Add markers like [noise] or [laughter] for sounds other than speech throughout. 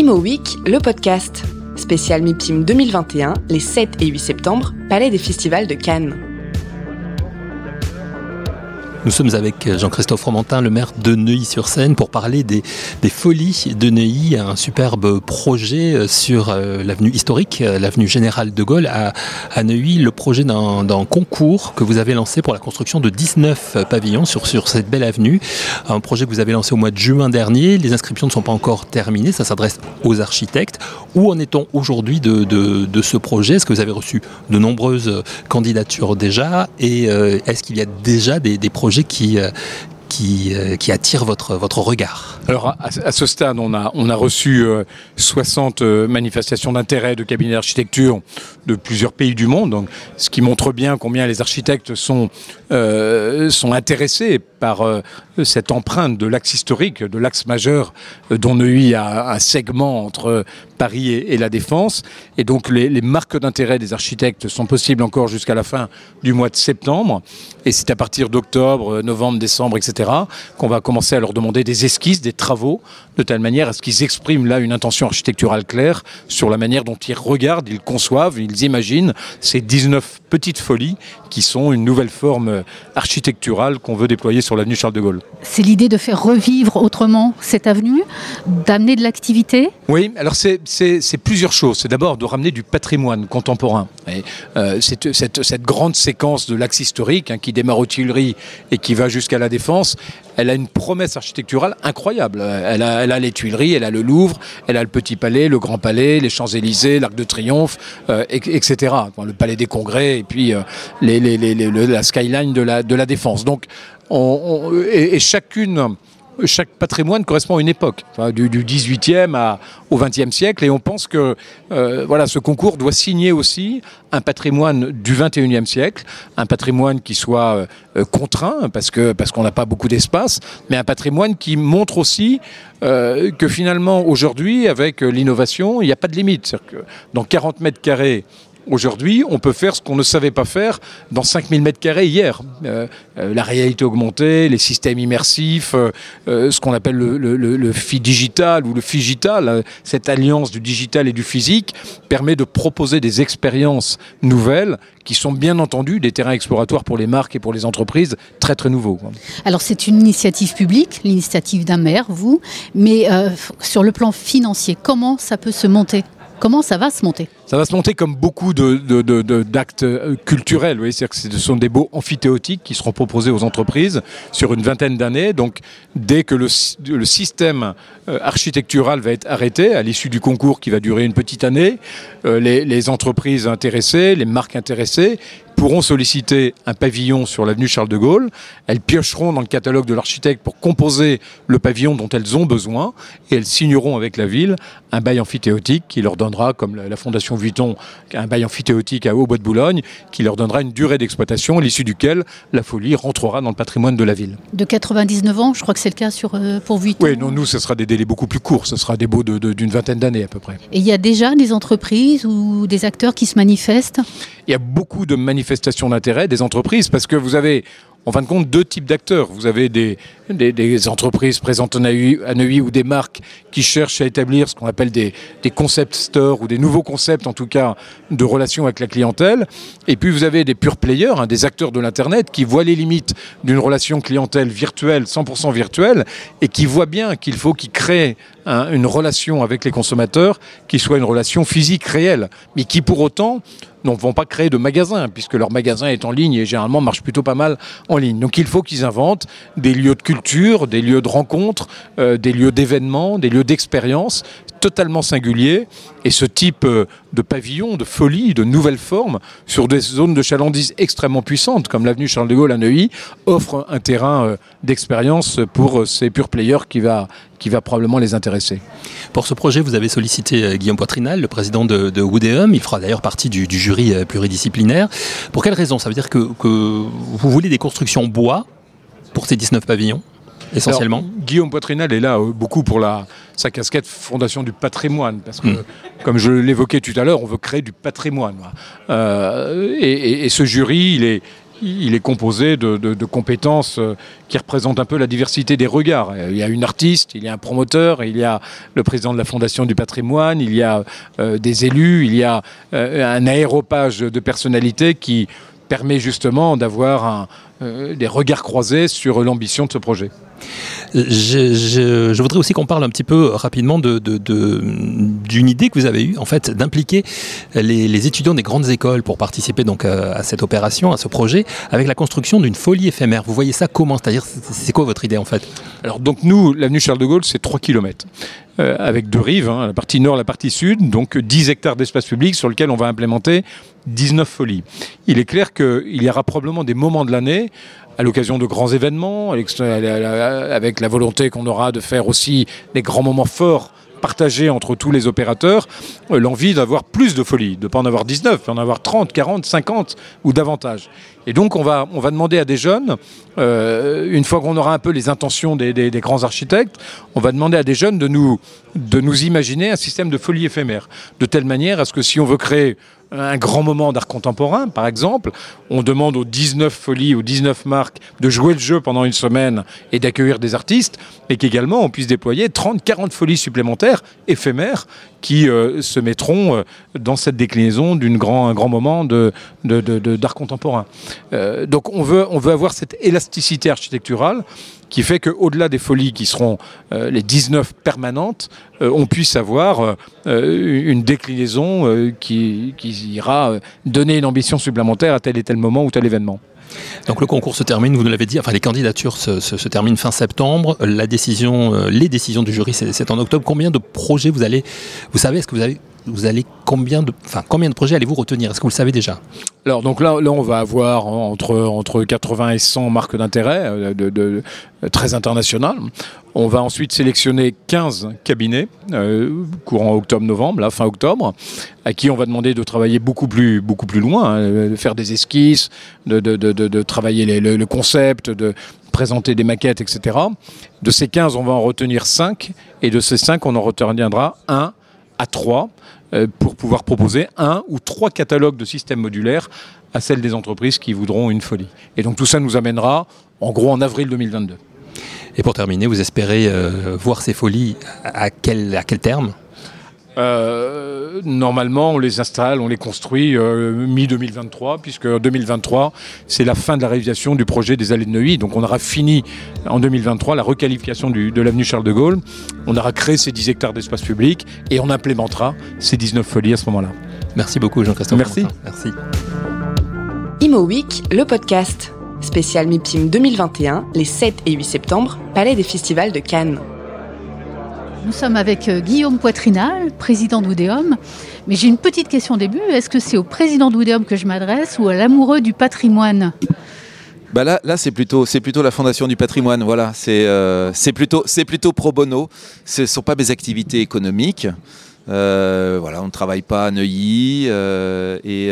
Imo Week, le podcast. Spécial MIPIM 2021, les 7 et 8 septembre, Palais des Festivals de Cannes. Nous sommes avec Jean-Christophe Romantin, le maire de Neuilly-sur-Seine, pour parler des, folies de Neuilly, un superbe projet sur euh, l'avenue historique, euh, l'avenue Général de Gaulle à, Neuilly, le projet d'un concours que vous avez lancé pour la construction de 19 pavillons sur, cette belle avenue. Un projet que vous avez lancé au mois de juin dernier. Les inscriptions ne sont pas encore terminées, ça s'adresse aux architectes. Où en est-on aujourd'hui de, ce projet? Est-ce que vous avez reçu de nombreuses candidatures déjà? Et euh, est-ce qu'il y a déjà des projets qui, euh, euh, qui, attire votre, regard. Alors, à, ce stade, on a, reçu 60 euh, manifestations d'intérêt de cabinets d'architecture de plusieurs pays du monde, donc, ce qui montre bien combien les architectes sont intéressés par cette empreinte de l'axe historique, de l'axe majeur dont Neuilly a un segment entre Paris et, la Défense. Et donc les, marques d'intérêt des architectes sont possibles encore jusqu'à la fin du mois de septembre. Et c'est à partir d'octobre, novembre, décembre, etc., qu'on va commencer à leur demander des esquisses, des travaux, de telle manière à ce qu'ils expriment là une intention architecturale claire sur la manière dont ils regardent, ils conçoivent, ils imaginent ces 19 petites folies qui sont une nouvelle forme architecturale qu'on veut déployer sur l'avenue Charles de Gaulle. C'est l'idée de faire revivre autrement cette avenue, d'amener de l'activité Oui, alors c'est plusieurs choses. C'est d'abord de ramener du patrimoine contemporain. Euh, cette, grande séquence de l'axe historique hein, qui démarre aux Tuileries et qui va jusqu'à la Défense, elle a une promesse architecturale incroyable. Elle a, les Tuileries, elle a le Louvre, elle a le Petit Palais, le Grand Palais, les Champs-Élysées, l'Arc de Triomphe, euh, etc. le Palais des Congrès et puis euh, la skyline de la, de la Défense. Donc, et, chacune chaque patrimoine correspond à une époque, du, 18e à, au 20e siècle, et on pense que euh, voilà, ce concours doit signer aussi un patrimoine du 21e siècle, un patrimoine qui soit euh, contraint, parce que parce qu'on n'a pas beaucoup d'espace, mais un patrimoine qui montre aussi euh, que finalement, aujourd'hui, avec l'innovation, il n'y a pas de limite. Que dans 40 mètres carrés, Aujourd'hui, on peut faire ce qu'on ne savait pas faire dans 5000 mètres carrés hier. Euh, euh, la réalité augmentée, les systèmes immersifs, euh, ce qu'on appelle le, le, digital ou le figital, cette alliance du digital et du physique, permet de proposer des expériences nouvelles qui sont bien entendu des terrains exploratoires pour les marques et pour les entreprises très très nouveaux. Alors c'est une initiative publique, l'initiative d'un maire, vous, mais sur le plan financier, comment ça peut se monter? Comment ça va se monter Ça va se monter comme beaucoup d'actes euh, culturels. Que ce sont des beaux amphithéotiques qui seront proposés aux entreprises sur une vingtaine d'années. Donc, dès que le, système euh, architectural va être arrêté, à l'issue du concours qui va durer une petite année, euh, les entreprises intéressées, les marques intéressées pourront solliciter un pavillon sur l'avenue Charles de Gaulle. Elles piocheront dans le catalogue de l'architecte pour composer le pavillon dont elles ont besoin et elles signeront avec la ville un bail amphithéotique qui leur donnera, comme la Fondation Vuitton, un bail amphithéotique à Haut-Bois de Boulogne, qui leur donnera une durée d'exploitation à l'issue duquel la folie rentrera dans le patrimoine de la ville. De 99 ans, je crois que c'est le cas sur, euh, pour Vuitton. Oui, non, nous, ce sera des délais beaucoup plus courts. Ce sera des baux d'une vingtaine d'années à peu près. Et il y a déjà des entreprises ou des acteurs qui se manifestent? Il y a beaucoup de manifestations manifestation d'intérêt des entreprises parce que vous avez en fin de compte deux types d'acteurs. Vous avez des, entreprises présentes à Neuilly, ou des marques qui cherchent à établir ce qu'on appelle des, des concept stores ou des nouveaux concepts en tout cas de relations avec la clientèle. Et puis vous avez des pure players, hein, des acteurs de l'Internet qui voient les limites d'une relation clientèle virtuelle, 100% virtuelle, et qui voient bien qu'il faut qu'ils créent une relation avec les consommateurs qui soit une relation physique réelle, mais qui pour autant ne vont pas créer de magasins, puisque leur magasin est en ligne et généralement marche plutôt pas mal en ligne. Donc il faut qu'ils inventent des lieux de culture, des lieux de rencontre, euh, des lieux d'événements, des lieux d'expérience totalement singuliers. Et ce type euh, de pavillon, de folie, de nouvelles formes, sur des zones de chalandise extrêmement puissantes, comme l'avenue Charles de Gaulle à Neuilly, offre un terrain euh, d'expérience pour ces pure players qui va, qui va probablement les intéresser. Pour ce projet, vous avez sollicité Guillaume Poitrinal, le président de, de Woodéum. Il fera d'ailleurs partie du, jury pluridisciplinaire. Pour quelle raison? Ça veut dire que, que vous voulez des constructions bois pour ces 19 pavillons? Essentiellement Guillaume Poitrinal est là euh, beaucoup pour la, sa casquette Fondation du patrimoine, parce que, hmm. comme je l'évoquais tout à l'heure, on veut créer du patrimoine. Euh, et, ce jury, il est, il est composé de, compétences euh, qui représentent un peu la diversité des regards. Il y a une artiste, il y a un promoteur, il y a le président de la Fondation du patrimoine, il y a euh, des élus, il y a un aéropage de personnalités qui permet justement d'avoir des regards croisés sur l'ambition de ce projet. Je, voudrais aussi qu'on parle un petit peu rapidement d'une de, idée que vous avez eue, en fait, d'impliquer les, étudiants des grandes écoles pour participer donc euh, à, cette opération, à ce projet, avec la construction d'une folie éphémère. Vous voyez ça comment? C'est-à-dire, c'est quoi votre idée en fait? Alors donc nous, l'avenue Charles de Gaulle, c'est 3 km. Euh, avec deux rives, hein, la partie nord, la partie sud, donc 10 hectares d'espace public sur lequel on va implémenter 19 folies. Il est clair qu'il y aura probablement des moments de l'année à l'occasion de grands événements, avec la volonté qu'on aura de faire aussi des grands moments forts partagés entre tous les opérateurs, euh, l'envie d'avoir plus de folie, de ne pas en avoir 19, mais en avoir 30, 40, 50 ou davantage. Et donc on va, on va demander à des jeunes, euh, une fois qu'on aura un peu les intentions des, des, grands architectes, on va demander à des jeunes de nous, de nous imaginer un système de folie éphémère, de telle manière à ce que si on veut créer un grand moment d'art contemporain, par exemple. On demande aux 19 folies, aux 19 marques de jouer le jeu pendant une semaine et d'accueillir des artistes, mais qu'également on puisse déployer 30, 40 folies supplémentaires, éphémères, qui euh, se mettront euh, dans cette déclinaison d'un grand, grand moment d'art de, contemporain. Euh, donc on veut, on veut avoir cette élasticité architecturale qui fait qu'au-delà des folies qui seront les 19 permanentes, on puisse avoir une déclinaison qui, ira donner une ambition supplémentaire à tel et tel moment ou tel événement. Donc le concours se termine, vous nous l'avez dit, enfin les candidatures se, terminent fin septembre, euh, les décisions du jury c'est en octobre. Combien de projets vous allez, vous savez, est-ce que vous avez vous allez combien de, enfin, combien de projets allez-vous retenir? Est-ce que vous le savez déjà? Alors donc là, là, on va avoir entre entre 80 et 100 marques d'intérêt euh, de, très internationales. On va ensuite sélectionner 15 cabinets euh, courant octobre-novembre, là fin octobre, à qui on va demander de travailler beaucoup plus beaucoup plus loin, hein, de faire des esquisses, de, de travailler le, le concept, de présenter des maquettes, etc. De ces 15, on va en retenir 5, et de ces 5, on en retiendra un à 3 euh, pour pouvoir proposer un ou trois catalogues de systèmes modulaires à celles des entreprises qui voudront une folie. Et donc tout ça nous amènera en gros en avril 2022. Et pour terminer, vous espérez euh, voir ces folies à quel terme? Euh, normalement, on les installe, on les construit euh, mi-2023, puisque 2023, c'est la fin de la réalisation du projet des allées de Neuilly. Donc on aura fini en 2023 la requalification de l'avenue Charles de Gaulle. On aura créé ces 10 hectares d'espace public et on implémentera ces 19 folies à ce moment-là. Merci beaucoup, Jean-Christophe. Merci. Merci. Imo Week, le podcast. Spécial MIPIM 2021, les 7 et 8 septembre, Palais des Festivals de Cannes. Nous sommes avec euh, Guillaume Poitrinal, président d'Oudéum. Mais j'ai une petite question au début. Est-ce que c'est au président d'Oudéum que je m'adresse ou à l'amoureux du patrimoine? Bah là, là c'est plutôt, c'est plutôt la Fondation du patrimoine. Voilà, c'est, euh, c'est plutôt, c'est plutôt pro bono. Ce ne sont pas mes activités économiques. Euh, voilà, on ne travaille pas à Neuilly et,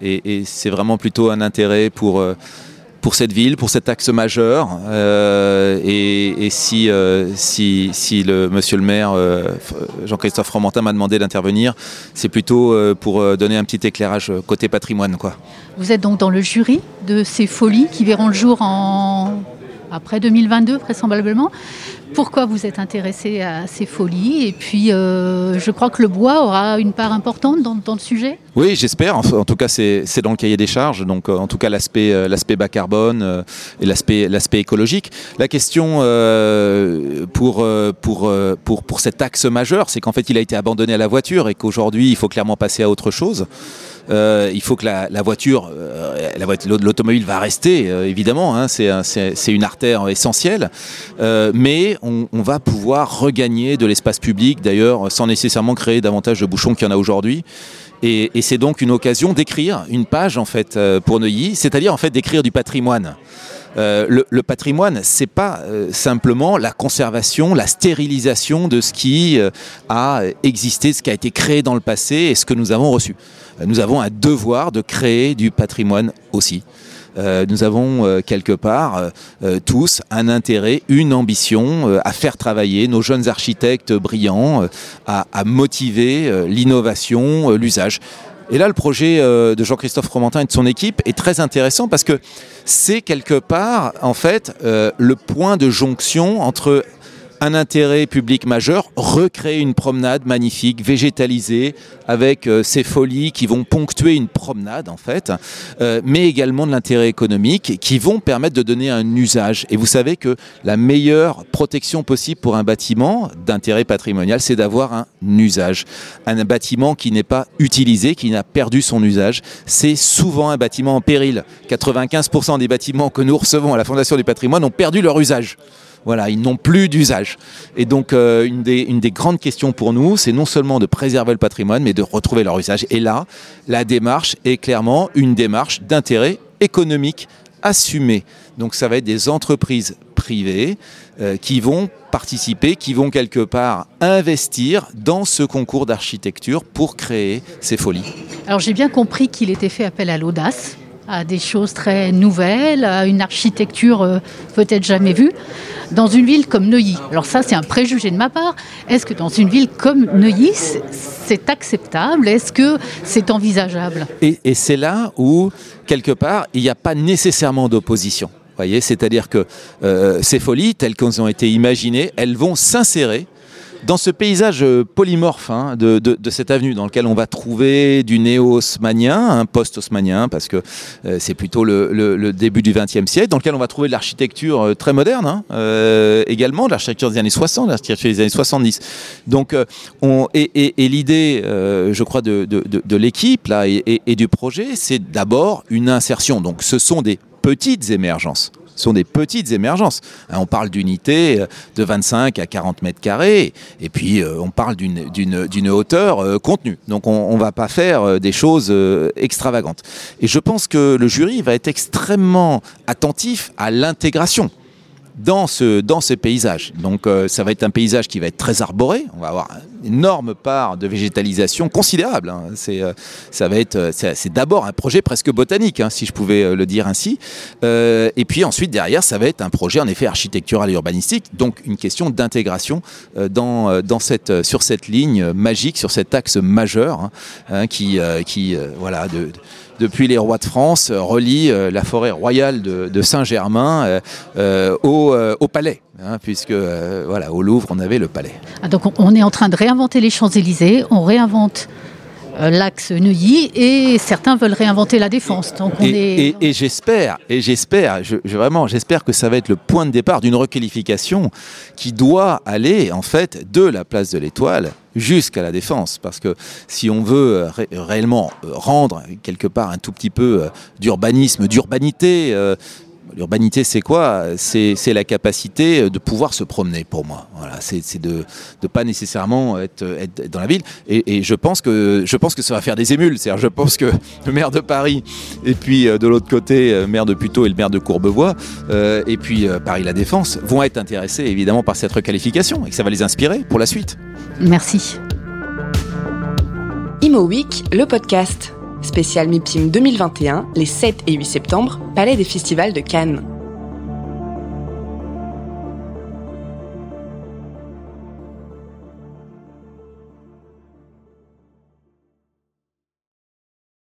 et, c'est vraiment plutôt un intérêt pour pour cette ville, pour cet axe majeur. Euh, et, si, euh, si, si, le monsieur le maire euh, Jean-Christophe Romantin m'a demandé d'intervenir, c'est plutôt pour donner un petit éclairage côté patrimoine. Quoi. Vous êtes donc dans le jury de ces folies qui verront le jour en après 2022 vraisemblablement. Pourquoi vous êtes intéressé à ces folies? Et puis, euh, je crois que le bois aura une part importante dans, le sujet? Oui, j'espère. En, tout cas, c'est dans le cahier des charges. Donc, euh, en tout cas, l'aspect euh, bas carbone et l'aspect écologique. La question pour, pour, pour, pour cet axe majeur, c'est qu'en fait, il a été abandonné à la voiture et qu'aujourd'hui, il faut clairement passer à autre chose. Euh, il faut que la, voiture, euh, l'automobile va rester, euh, évidemment, hein, c'est une artère essentielle, mais on, va pouvoir regagner de l'espace public, d'ailleurs, sans nécessairement créer davantage de bouchons qu'il y en a aujourd'hui. Et, c'est donc une occasion d'écrire une page en fait pour Neuilly, c'est-à-dire en fait d'écrire du patrimoine. le, le, patrimoine, c'est pas simplement la conservation, la stérilisation de ce qui a existé, ce qui a été créé dans le passé et ce que nous avons reçu. Euh, nous avons un devoir de créer du patrimoine aussi. Euh, nous avons euh, quelque part tous un intérêt, une ambition à faire travailler nos jeunes architectes brillants, à, motiver l'innovation, l'usage. Et là, le projet de Jean-Christophe Romantin et de son équipe est très intéressant parce que c'est quelque part, en fait, le point de jonction entre un intérêt public majeur, recréer une promenade magnifique, végétalisée, avec euh, ces folies qui vont ponctuer une promenade en fait, euh, mais également de l'intérêt économique qui vont permettre de donner un usage. Et vous savez que la meilleure protection possible pour un bâtiment d'intérêt patrimonial, c'est d'avoir un usage. Un bâtiment qui n'est pas utilisé, qui n'a perdu son usage, c'est souvent un bâtiment en péril. 95% des bâtiments que nous recevons à la Fondation du patrimoine ont perdu leur usage. Voilà, ils n'ont plus d'usage. Et donc, euh, une, des, grandes questions pour nous, c'est non seulement de préserver le patrimoine, mais de retrouver leur usage. Et là, la démarche est clairement une démarche d'intérêt économique assumé. Donc, ça va être des entreprises privées euh, qui vont participer, qui vont quelque part investir dans ce concours d'architecture pour créer ces folies. Alors, j'ai bien compris qu'il était fait appel à l'audace à des choses très nouvelles, à une architecture euh, peut-être jamais vue, dans une ville comme Neuilly. Alors ça, c'est un préjugé de ma part. Est-ce que dans une ville comme Neuilly, c'est acceptable? Est-ce que c'est envisageable? Et, c'est là où, quelque part, il n'y a pas nécessairement d'opposition. C'est-à-dire que euh, ces folies, telles qu'elles ont été imaginées, elles vont s'insérer dans ce paysage euh, polymorphe hein, de, cette avenue, dans lequel on va trouver du néo-haussmanien, un post-haussmanien, parce que euh, c'est plutôt le, début du XXe siècle, dans lequel on va trouver de l'architecture euh, très moderne, hein, également, de l'architecture des années 60, de l'architecture des années 70. Donc, on, et, l'idée, je crois, de, l'équipe et, et du projet, c'est d'abord une insertion. Donc, ce sont des petites émergences ce sont des petites émergences. Hein, on parle d'unités euh, de 25 à 40 mètres carrés, et puis euh, on parle d'une hauteur euh, contenue. Donc on ne va pas faire des choses extravagantes. Et je pense que le jury va être extrêmement attentif à l'intégration dans ce, dans paysage. Donc ça va être un paysage qui va être très arboré, on va avoir énorme part de végétalisation considérable. Hein. C'est, euh, ça va être, c'est, c'est d'abord un projet presque botanique, hein, si je pouvais euh, le dire ainsi. Euh, et puis ensuite derrière, ça va être un projet en effet architectural et urbanistique, donc une question d'intégration euh, dans, dans cette, sur cette ligne magique, sur cet axe majeur hein, qui, qui voilà, de, de depuis les rois de France, euh, relie euh, la forêt royale de, de Saint-Germain euh, au, au, palais. Hein, puisque voilà, au Louvre, on avait le palais. Ah, donc on est en train de réinventer les Champs-Élysées, on réinvente l'axe Neuilly et certains veulent réinventer la défense. Donc on et, est... et, et j'espère, et j'espère, je, je, vraiment, j'espère que ça va être le point de départ d'une requalification qui doit aller en fait de la place de l'Étoile jusqu'à la défense. Parce que si on veut ré réellement rendre quelque part un tout petit peu d'urbanisme, d'urbanité, euh, L'urbanité, c'est quoi C'est la capacité de pouvoir se promener, pour moi. Voilà, c'est de ne pas nécessairement être, être, dans la ville. Et, et, je, pense que, je pense que ça va faire des émules. Je pense que [laughs] le maire de Paris, et puis de l'autre côté, maire de Puteaux et le maire de Courbevoie, euh, et puis euh, Paris-La Défense, vont être intéressés évidemment par cette requalification et que ça va les inspirer pour la suite. Merci. Imo Week, le podcast spécial MIPIM 2021, les 7 et 8 septembre, Palais des Festivals de Cannes.